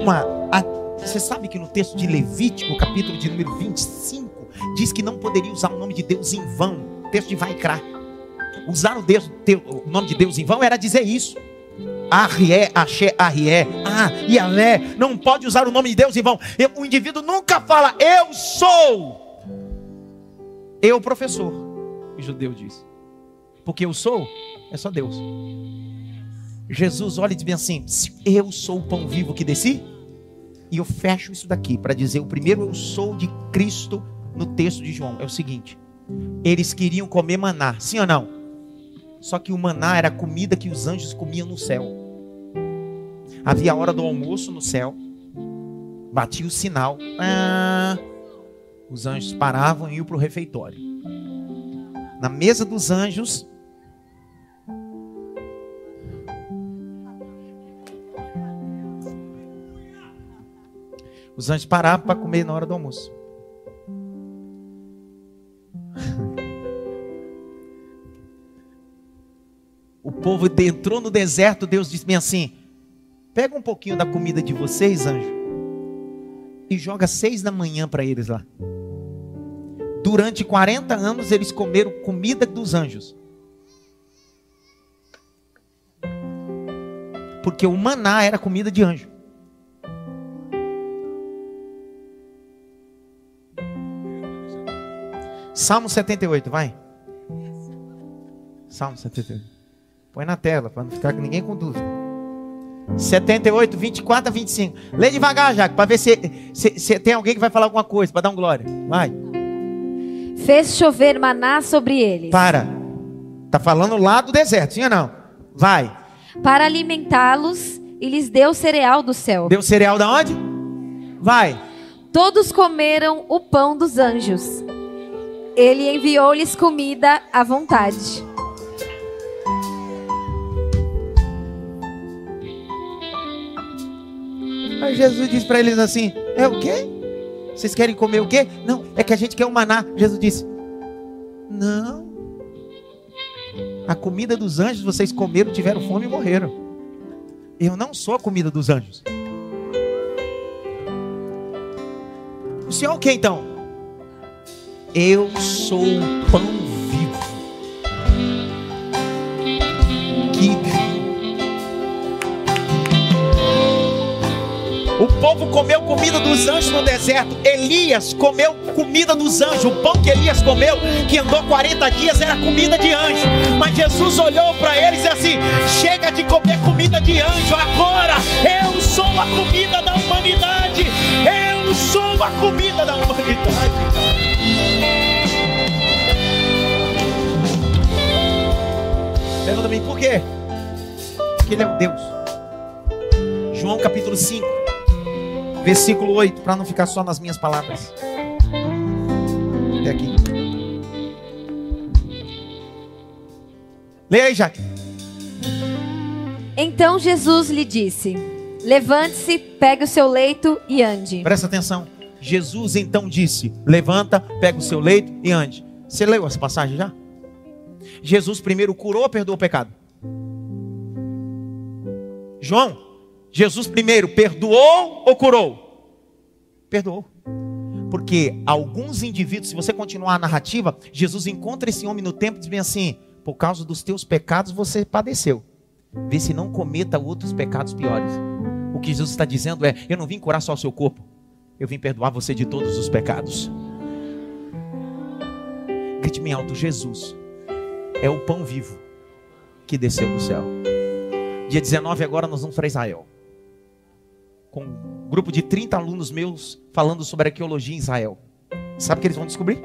uma. A, você sabe que no texto de Levítico, capítulo de número 25, diz que não poderia usar o nome de Deus em vão. O texto de Vaikra. Usar o, Deus, o nome de Deus em vão era dizer isso. Arrié, Axé, Arrié, Ah, Yahvé, não pode usar o nome de Deus em vão. O indivíduo nunca fala, eu sou. Eu, professor, o judeu diz. Porque eu sou, é só Deus. Jesus olha e diz assim: Eu sou o pão vivo que desci. E eu fecho isso daqui para dizer: o primeiro eu sou de Cristo no texto de João é o seguinte: eles queriam comer maná, sim ou não? Só que o maná era a comida que os anjos comiam no céu. Havia a hora do almoço no céu, batia o sinal, ah, os anjos paravam e iam para o refeitório. Na mesa dos anjos Os anjos paravam para comer na hora do almoço. O povo entrou no deserto, Deus disse bem assim: pega um pouquinho da comida de vocês, anjo, e joga seis da manhã para eles lá. Durante 40 anos eles comeram comida dos anjos. Porque o maná era comida de anjo. Salmo 78, vai. Salmo 78. Põe na tela, para não ficar ninguém com dúvida. 78, 24 a 25. Lê devagar, Jaco, para ver se, se, se, tem alguém que vai falar alguma coisa, para dar um glória. Vai. Fez chover maná sobre eles. Para. Tá falando lá do deserto, sim ou não? Vai. Para alimentá-los e lhes deu cereal do céu. Deu cereal da onde? Vai. Todos comeram o pão dos anjos. Ele enviou-lhes comida à vontade. Aí Jesus diz para eles assim: É o quê? Vocês querem comer o quê? Não, é que a gente quer o maná. Jesus disse: Não. A comida dos anjos vocês comeram, tiveram fome e morreram. Eu não sou a comida dos anjos. O senhor é o que então? Eu sou o pão vivo. Que O povo comeu comida dos anjos no deserto. Elias comeu comida dos anjos. O pão que Elias comeu, que andou 40 dias, era comida de anjo. Mas Jesus olhou para eles e disse assim: Chega de comer comida de anjo, agora eu sou a comida da humanidade. Eu sou a comida da humanidade. Pergunta mim por quê? Porque ele é um Deus. João capítulo 5, versículo 8, para não ficar só nas minhas palavras. Até aqui. Leia aí, Jaque. Então Jesus lhe disse: Levante-se, pegue o seu leito e ande. Presta atenção. Jesus então disse: Levanta, pega o seu leito e ande. Você leu essa passagem já? Jesus primeiro curou ou perdoou o pecado? João, Jesus primeiro perdoou ou curou? Perdoou. Porque alguns indivíduos, se você continuar a narrativa, Jesus encontra esse homem no templo e diz bem assim: por causa dos teus pecados você padeceu. Vê se não cometa outros pecados piores. O que Jesus está dizendo é: eu não vim curar só o seu corpo, eu vim perdoar você de todos os pecados. Grite bem alto: Jesus é o pão vivo que desceu do céu. Dia 19 agora nós vamos para Israel. Com um grupo de 30 alunos meus falando sobre arqueologia em Israel. Sabe o que eles vão descobrir?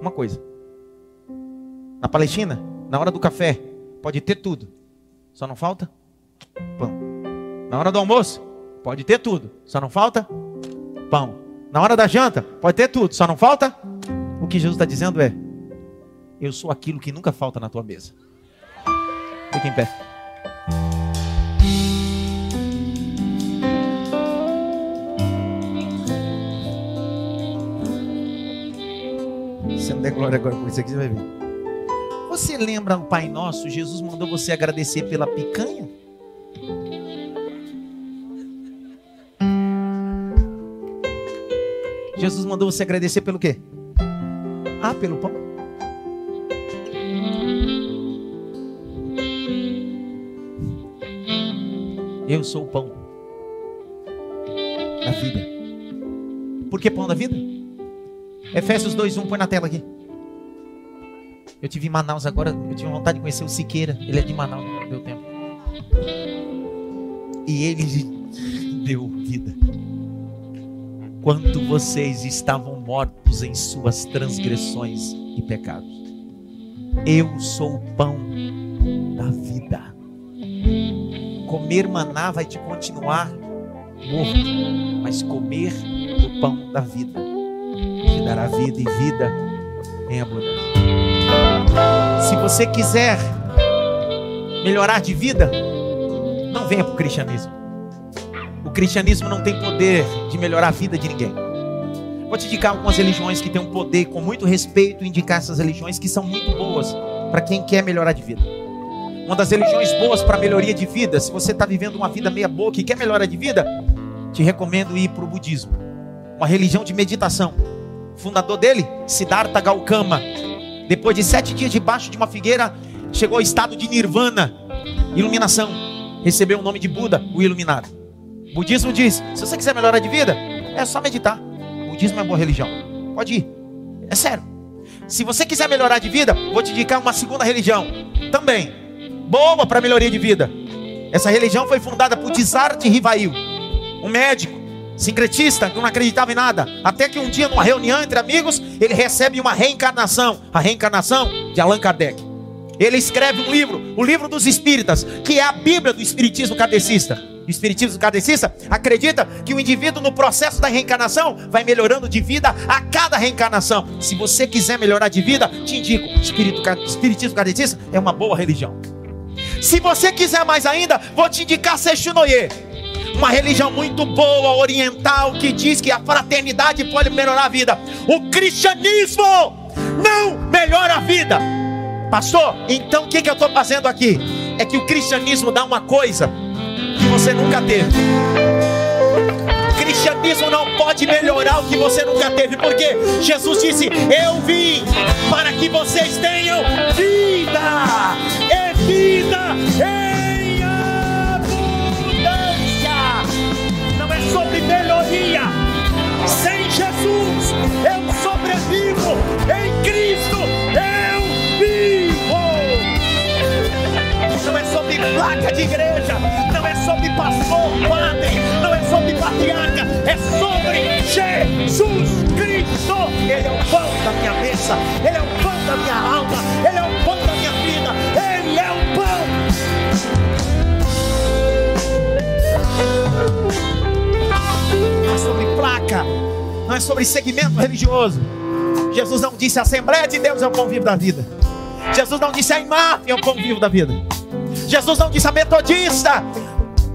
Uma coisa. Na Palestina, na hora do café, pode ter tudo. Só não falta pão. Na hora do almoço, pode ter tudo. Só não falta pão. Na hora da janta, pode ter tudo. Só não falta. O que Jesus está dizendo é: Eu sou aquilo que nunca falta na tua mesa. Fique em pé. Você não der glória agora com isso aqui, você vai ver. Você lembra o Pai Nosso? Jesus mandou você agradecer pela picanha? Jesus mandou você agradecer pelo quê? Ah, pelo pão. Eu sou o pão da vida. Por que pão da vida? Efésios 2:1 põe na tela aqui. Eu tive em Manaus agora, eu tive vontade de conhecer o Siqueira. Ele é de Manaus, não deu tempo. E ele deu vida. Quando vocês estavam mortos em suas transgressões e pecados. Eu sou o pão da vida. Comer maná vai te continuar morto, mas comer o pão da vida te dará vida e vida em abundância. Se você quiser melhorar de vida, não venha para o cristianismo. O cristianismo não tem poder de melhorar a vida de ninguém. Vou te indicar algumas religiões que têm um poder, com muito respeito, indicar essas religiões que são muito boas para quem quer melhorar de vida. Uma das religiões boas para melhoria de vida, se você está vivendo uma vida meia boca e quer melhorar de vida, te recomendo ir para o budismo. Uma religião de meditação. O fundador dele, Siddhartha Gautama, depois de sete dias debaixo de uma figueira, chegou ao estado de nirvana, iluminação. Recebeu o nome de Buda, o iluminado. O budismo diz: se você quiser melhorar de vida, é só meditar. O budismo é boa religião. Pode ir. É sério. Se você quiser melhorar de vida, vou te indicar uma segunda religião. Também. Boa para melhoria de vida. Essa religião foi fundada por Dizarte Rivail, um médico sincretista, que não acreditava em nada. Até que um dia, numa reunião entre amigos, ele recebe uma reencarnação a reencarnação de Allan Kardec. Ele escreve um livro, o livro dos Espíritas, que é a Bíblia do Espiritismo Kardecista. O Espiritismo Kardecista acredita que o indivíduo, no processo da reencarnação, vai melhorando de vida a cada reencarnação. Se você quiser melhorar de vida, te indico: Espiritismo Kardecista é uma boa religião. Se você quiser mais ainda, vou te indicar Seixunoye uma religião muito boa, oriental, que diz que a fraternidade pode melhorar a vida. O cristianismo não melhora a vida. Pastor, então o que, que eu estou fazendo aqui? É que o cristianismo dá uma coisa que você nunca teve. O cristianismo não pode melhorar o que você nunca teve, porque Jesus disse: Eu vim para que vocês tenham vida, e vida. E sobre melhoria. Sem Jesus eu sobrevivo, em Cristo eu vivo. Não é sobre placa de igreja, não é sobre pastor, padre, não é patriarca, é sobre Jesus Cristo. Ele é o pão da minha mesa, Ele é o pão da minha alma, não é sobre segmento religioso. Jesus não disse a Assembleia de Deus é o pão vivo da vida. Jesus não disse a imagem é o pão vivo da vida. Jesus não disse a metodista,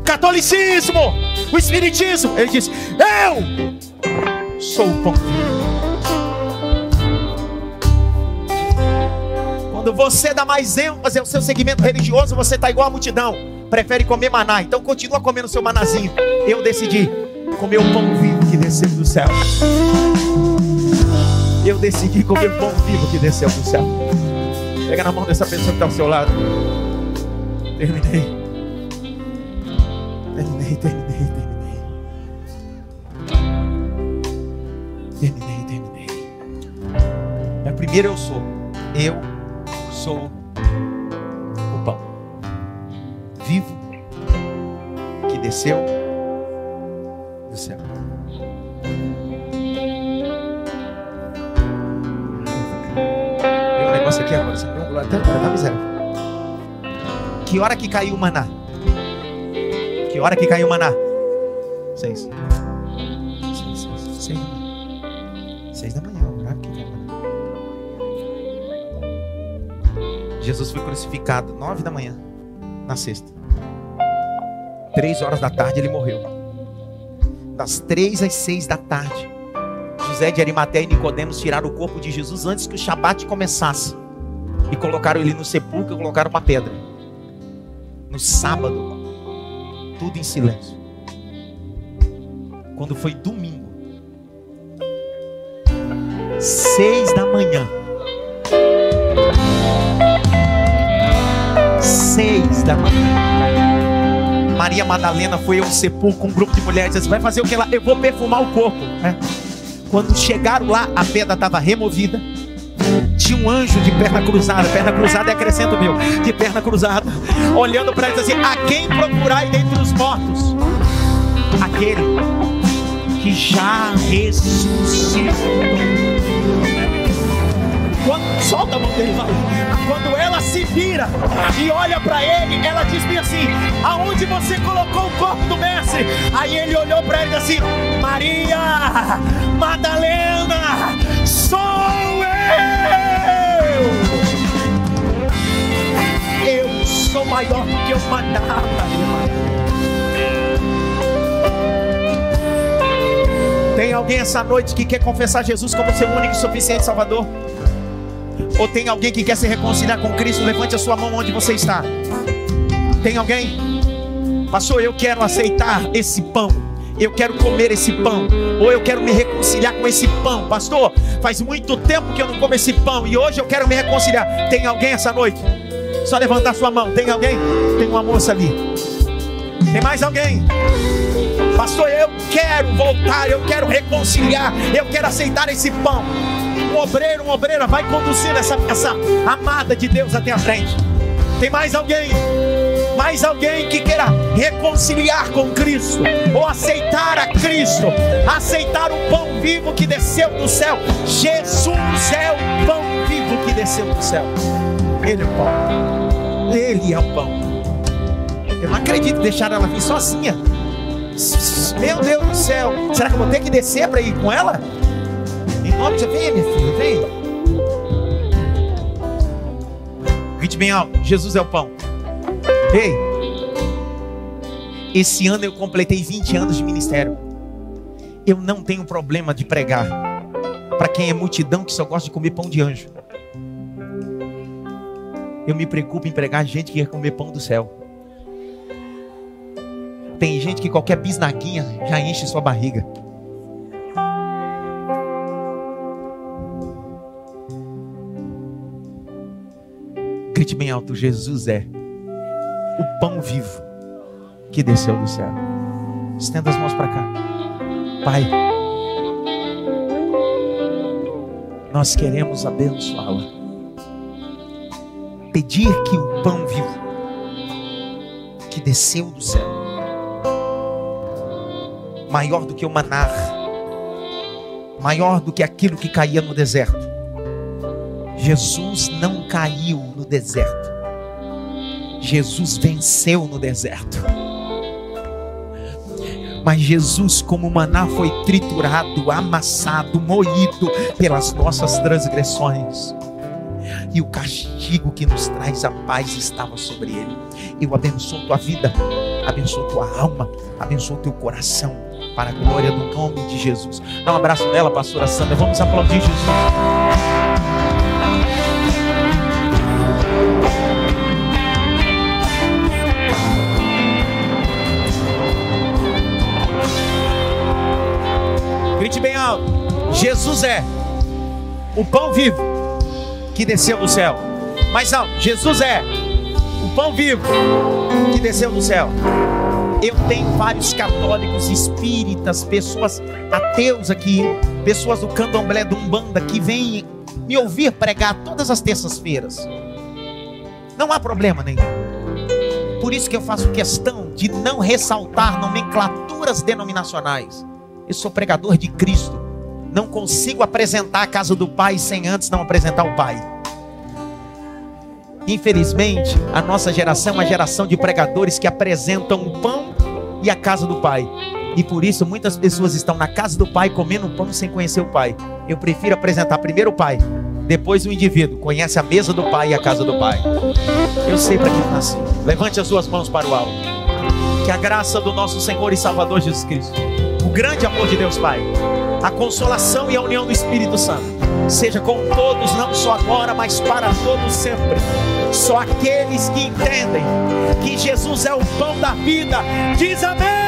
catolicismo, o espiritismo. Ele disse: Eu sou o pão vivo. Quando você dá mais ênfase ao seu segmento religioso, você está igual à multidão. Prefere comer maná. Então continua comendo seu manazinho. Eu decidi comer o pão vivo que desceu do céu. Eu decidi comer o pão vivo que desceu do céu. Pega na mão dessa pessoa que está ao seu lado. Terminei. Terminei, terminei, terminei. Terminei, terminei. É primeiro eu sou. Eu sou o pão vivo que desceu até agora, tá miséria. Que hora que caiu o maná? Que hora que caiu o maná? Seis. Seis, seis, seis da manhã. Seis da manhã, o maná. Jesus foi crucificado nove da manhã, na sexta. Três horas da tarde ele morreu. Das três às seis da tarde, José de Arimateia e Nicodemos tiraram o corpo de Jesus antes que o Shabat começasse. E colocaram ele no sepulcro e colocaram uma pedra. No sábado, tudo em silêncio. Quando foi domingo, seis da manhã, seis da manhã, Maria Madalena foi ao sepulcro um grupo de mulheres. Disse, vai fazer o que lá? Eu vou perfumar o corpo. né? Quando chegaram lá, a pedra estava removida. Tinha um anjo de perna cruzada, perna cruzada é acrescento meu, de perna cruzada, olhando para eles assim: a quem procurai dentre os mortos? Aquele que já ressuscitou. Quando, solta a mão dele, vai. Quando ela se vira e olha para ele, ela diz bem assim: Aonde você colocou o corpo do mestre? Aí ele olhou para ele assim: Maria Madalena, sou sou maior do que Maria Madalena. Tem alguém essa noite que quer confessar Jesus como seu único e suficiente Salvador? Ou tem alguém que quer se reconciliar com Cristo? Levante a sua mão onde você está. Tem alguém? Pastor, eu quero aceitar esse pão. Eu quero comer esse pão. Ou eu quero me reconciliar com esse pão. Pastor, faz muito tempo que eu não como esse pão. E hoje eu quero me reconciliar. Tem alguém essa noite? Só levantar sua mão. Tem alguém? Tem uma moça ali. Tem mais alguém? Pastor, eu quero voltar. Eu quero reconciliar. Eu quero aceitar esse pão um obreiro, uma obreira vai conduzindo essa, essa amada de Deus até a frente. Tem mais alguém? Mais alguém que queira reconciliar com Cristo, ou aceitar a Cristo, aceitar o pão vivo que desceu do céu. Jesus é o pão vivo que desceu do céu. Ele é o pão. Ele é o pão. Eu não acredito deixar ela vir sozinha. Meu Deus do céu, será que eu vou ter que descer para ir com ela? Em nome de vem, minha filha, vem. Grite bem alto: Jesus é o pão. Ei, esse ano eu completei 20 anos de ministério. Eu não tenho problema de pregar para quem é multidão que só gosta de comer pão de anjo. Eu me preocupo em pregar gente que quer comer pão do céu. Tem gente que qualquer bisnaguinha já enche sua barriga. Grite bem alto: Jesus é o pão vivo que desceu do céu. Estenda as mãos para cá. Pai, nós queremos abençoá-la. Pedir que o pão vivo que desceu do céu maior do que o manar, maior do que aquilo que caía no deserto. Jesus não caiu no deserto. Jesus venceu no deserto. Mas Jesus, como maná, foi triturado, amassado, moído pelas nossas transgressões. E o castigo que nos traz a paz estava sobre ele. Eu abençoo tua vida, abençoo tua alma, abençoo teu coração, para a glória do nome de Jesus. Dá um abraço nela, pastora Sandra. Vamos aplaudir Jesus. Grite bem alto. Jesus é o pão vivo que desceu do céu. Mais alto. Jesus é o pão vivo que desceu do céu. Eu tenho vários católicos, espíritas, pessoas ateus aqui, pessoas do candomblé, do Umbanda, que vêm me ouvir pregar todas as terças-feiras. Não há problema nenhum. Por isso que eu faço questão de não ressaltar nomenclaturas denominacionais. Eu sou pregador de Cristo. Não consigo apresentar a casa do Pai sem antes não apresentar o Pai. Infelizmente, a nossa geração é uma geração de pregadores que apresentam o pão e a casa do Pai. E por isso muitas pessoas estão na casa do Pai comendo pão sem conhecer o Pai. Eu prefiro apresentar primeiro o Pai, depois o indivíduo. Conhece a mesa do Pai e a casa do Pai. Eu sei para que nasci. Levante as suas mãos para o alto. Que a graça do nosso Senhor e Salvador Jesus Cristo grande amor de Deus Pai, a consolação e a união do Espírito Santo, seja com todos, não só agora, mas para todos sempre. Só aqueles que entendem que Jesus é o pão da vida, diz amém.